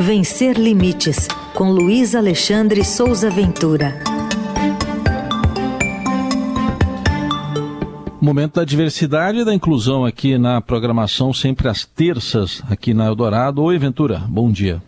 Vencer Limites, com Luiz Alexandre Souza Ventura. Momento da diversidade e da inclusão aqui na programação, sempre às terças, aqui na Eldorado. Oi, Ventura, bom dia.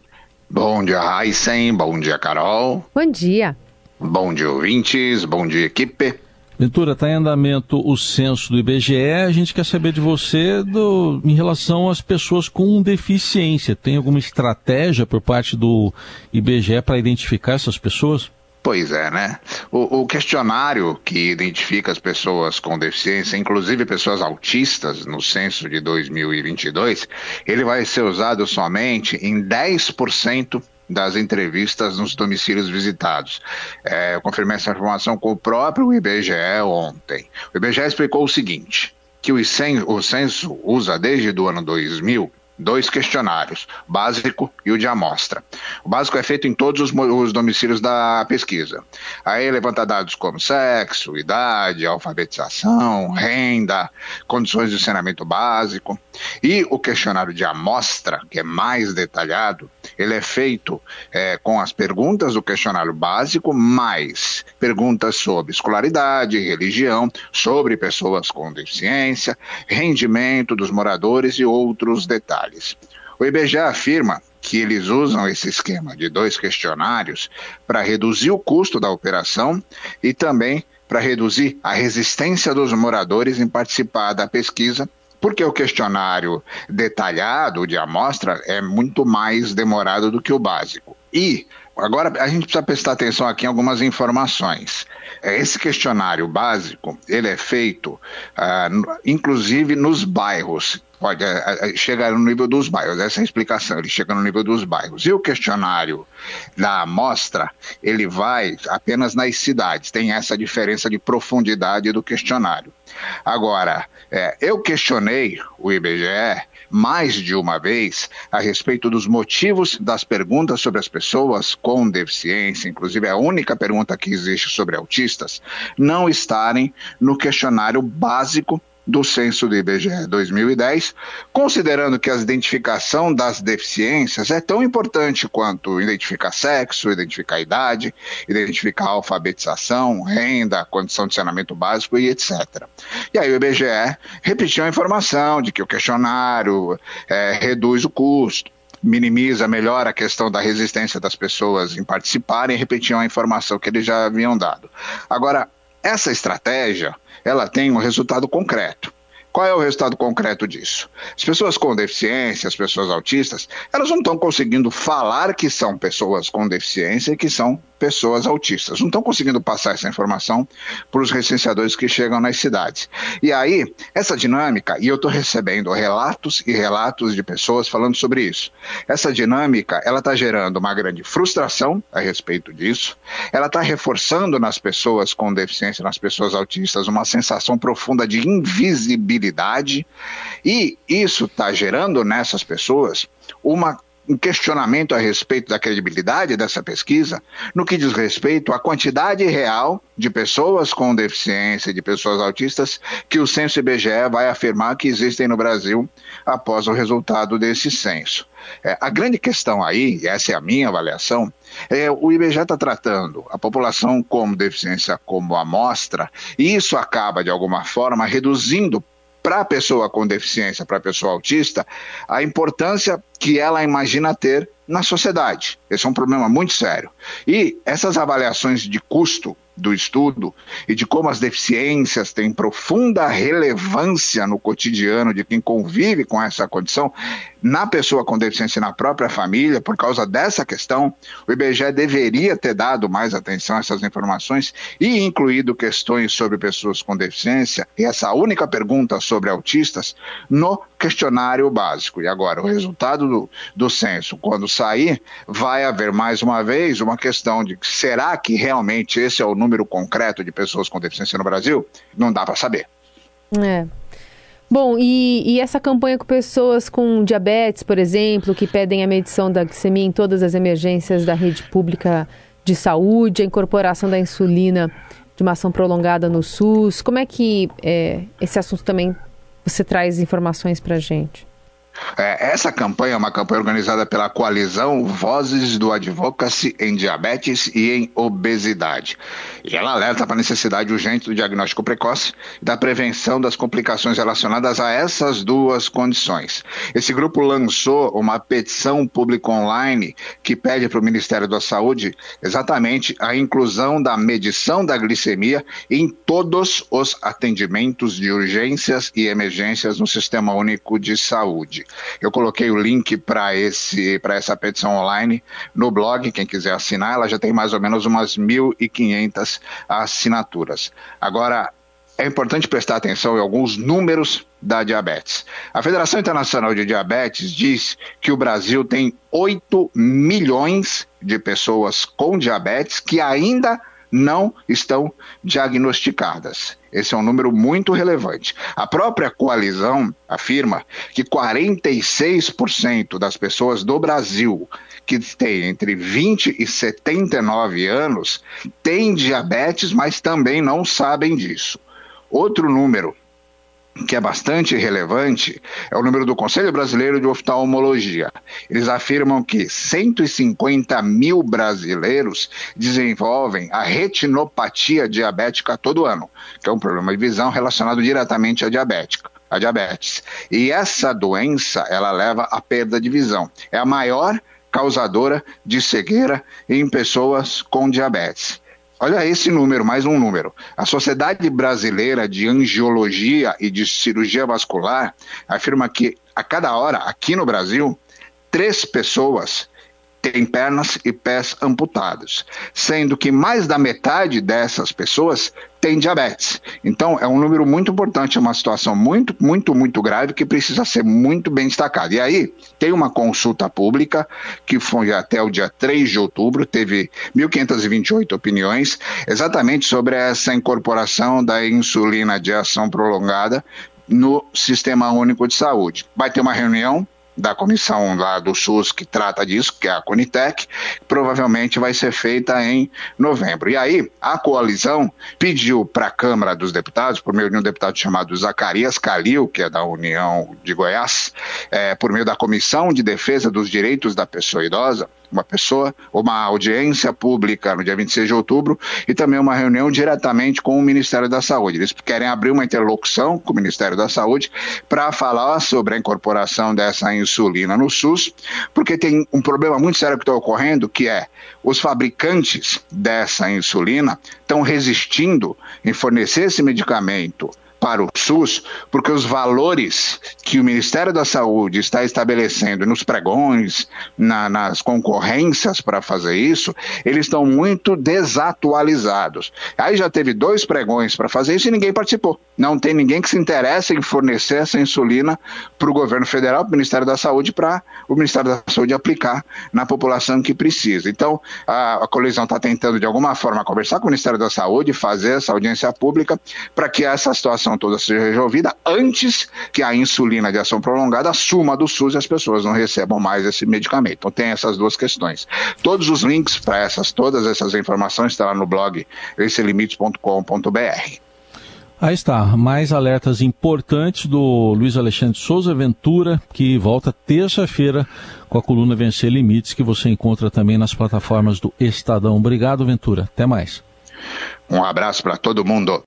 Bom dia, Heisen. Bom dia, Carol. Bom dia. Bom dia, ouvintes. Bom dia, equipe. Ventura, está em andamento o censo do IBGE. A gente quer saber de você do, em relação às pessoas com deficiência. Tem alguma estratégia por parte do IBGE para identificar essas pessoas? Pois é, né? O, o, questionário que identifica as pessoas com deficiência, inclusive pessoas autistas, no censo de 2022, ele vai ser usado somente em 10% das entrevistas nos domicílios visitados. É, eu confirmei essa informação com o próprio IBGE ontem. O IBGE explicou o seguinte, que o censo usa desde o ano 2000 dois questionários, básico e o de amostra. O básico é feito em todos os, os, domicílios da pesquisa. Aí levanta dados como sexo, idade, alfabetização, renda, condições de saneamento básico. E o questionário de amostra, que é mais detalhado, ele é feito é, com as perguntas do questionário básico, mais perguntas sobre escolaridade, religião, sobre pessoas com deficiência, rendimento dos moradores e outros detalhes detalhes. O IBGE afirma que eles usam esse esquema de dois questionários para reduzir o custo da operação e também para reduzir a resistência dos moradores em participar da pesquisa, porque o questionário detalhado de amostra é muito mais demorado do que o básico. E agora a gente precisa prestar atenção aqui em algumas informações. Esse questionário básico ele é feito, uh, inclusive nos bairros pode é, é, chegar no nível dos bairros. Essa é a explicação, ele chega no nível dos bairros. E o questionário da amostra, ele vai apenas nas cidades, tem essa diferença de profundidade do questionário. Agora, é, eu questionei o IBGE mais de uma vez a respeito dos motivos das perguntas sobre as pessoas com deficiência, inclusive a única pergunta que existe sobre autistas, não estarem no questionário básico do censo do IBGE 2010, considerando que a identificação das deficiências é tão importante quanto identificar sexo, identificar idade, identificar alfabetização, renda, condição de saneamento básico e etc. E aí o IBGE repetiu a informação de que o questionário é, reduz o custo, minimiza, melhora a questão da resistência das pessoas em participarem repetiam a informação que eles já haviam dado. Agora, essa estratégia ela tem um resultado concreto. Qual é o resultado concreto disso? As pessoas com deficiência, as pessoas autistas, elas não estão conseguindo falar que são pessoas com deficiência e que são pessoas autistas. Não estão conseguindo passar essa informação para os recenseadores que chegam nas cidades. E aí, essa dinâmica, e eu estou recebendo relatos e relatos de pessoas falando sobre isso. Essa dinâmica, ela está gerando uma grande frustração a respeito disso. Ela está reforçando nas pessoas com deficiência, nas pessoas autistas, uma sensação profunda de invisibilidade. E isso está gerando nessas pessoas uma um questionamento a respeito da credibilidade dessa pesquisa no que diz respeito à quantidade real de pessoas com deficiência, de pessoas autistas, que o censo IBGE vai afirmar que existem no Brasil após o resultado desse censo. É, a grande questão aí, e essa é a minha avaliação, é o IBGE está tratando a população com deficiência como amostra, e isso acaba, de alguma forma, reduzindo para a pessoa com deficiência, para a pessoa autista, a importância que ela imagina ter na sociedade. Esse é um problema muito sério. E essas avaliações de custo do estudo e de como as deficiências têm profunda relevância no cotidiano de quem convive com essa condição, na pessoa com deficiência e na própria família, por causa dessa questão, o IBGE deveria ter dado mais atenção a essas informações e incluído questões sobre pessoas com deficiência e essa única pergunta sobre autistas no questionário básico. E agora, o resultado do, do censo, quando sair, vai haver mais uma vez uma questão de será que realmente esse é o número concreto de pessoas com deficiência no Brasil? Não dá para saber. É. Bom, e, e, essa campanha com pessoas com diabetes, por exemplo, que pedem a medição da glicemia em todas as emergências da rede pública de saúde, a incorporação da insulina de uma ação prolongada no SUS, como é que é, esse assunto também você traz informações para a gente? É, essa campanha é uma campanha organizada pela coalizão Vozes do Advocacy em Diabetes e em Obesidade. E ela alerta para a necessidade urgente do diagnóstico precoce e da prevenção das complicações relacionadas a essas duas condições. Esse grupo lançou uma petição pública online que pede para o Ministério da Saúde exatamente a inclusão da medição da glicemia em todos os atendimentos de urgências e emergências no Sistema Único de Saúde. Eu coloquei o link para esse para essa petição online no blog, quem quiser assinar, ela já tem mais ou menos umas 1.500 assinaturas. Agora, é importante prestar atenção em alguns números da diabetes. A Federação Internacional de Diabetes diz que o Brasil tem 8 milhões de pessoas com diabetes que ainda estão diagnosticadas. Esse é um número muito relevante. A própria coalizão afirma que 46% das pessoas do Brasil que têm entre 20 e 79 anos têm diabetes, mas também não sabem disso. Outro número que é bastante relevante é o número do Conselho Brasileiro de Oftalmologia. Eles afirmam que 150 mil brasileiros desenvolvem a retinopatia diabética todo ano, que é um problema de visão relacionado diretamente à diabética. A diabetes. E essa doença, ela leva à perda de visão. É a maior causadora de cegueira em pessoas com diabetes. Olha esse número, mais um número. A Sociedade Brasileira de Angiologia e de Cirurgia Vascular afirma que a cada hora, aqui no Brasil, três pessoas têm pernas e pés amputados, sendo que mais da metade dessas pessoas tem diabetes. Então, é um número muito importante, é uma situação muito, muito, muito grave que precisa ser muito bem destacada. E aí, tem uma consulta pública que foi até o dia 3 de outubro, teve 1.528 opiniões, exatamente sobre essa incorporação da insulina de ação prolongada no Sistema Único de Saúde. Vai ter uma reunião da comissão lá do SUS que trata disso, que é a Conitec, provavelmente vai ser feita em novembro. E aí, a coalizão pediu para a Câmara dos Deputados, por meio de um deputado chamado Zacarias Calil, que é da União de Goiás, é, por meio da Comissão de Defesa dos Direitos da Pessoa Idosa, uma pessoa, uma audiência pública no dia 26 de outubro e também uma reunião diretamente com o Ministério da Saúde. Eles querem abrir uma interlocução com o Ministério da Saúde para falar sobre a incorporação dessa insulina no SUS, porque tem um problema muito sério que está ocorrendo, que é os fabricantes dessa insulina estão resistindo em fornecer esse medicamento para o SUS, porque os valores que o Ministério da Saúde está estabelecendo nos pregões, na, nas concorrências para fazer isso, eles estão muito desatualizados. Aí já teve dois pregões para fazer isso e ninguém participou. Não tem ninguém que se interesse em fornecer essa insulina para o governo federal, para o Ministério da Saúde, para o Ministério da Saúde aplicar na população que precisa. Então, a, a colisão está tentando, de alguma forma, conversar com o Ministério da Saúde, fazer essa audiência pública para que essa situação situação toda seja resolvida antes que a insulina de ação prolongada suma do SUS e as pessoas não recebam mais esse medicamento. Então tem essas duas questões. Todos os links para essas, todas essas informações estão lá no blog esselimites.com.br. Aí está, mais alertas importantes do Luiz Alexandre Souza Ventura, que volta terça-feira com a coluna Vencer Limites, que você encontra também nas plataformas do Estadão. Obrigado, Ventura. Até mais. Um abraço para todo mundo.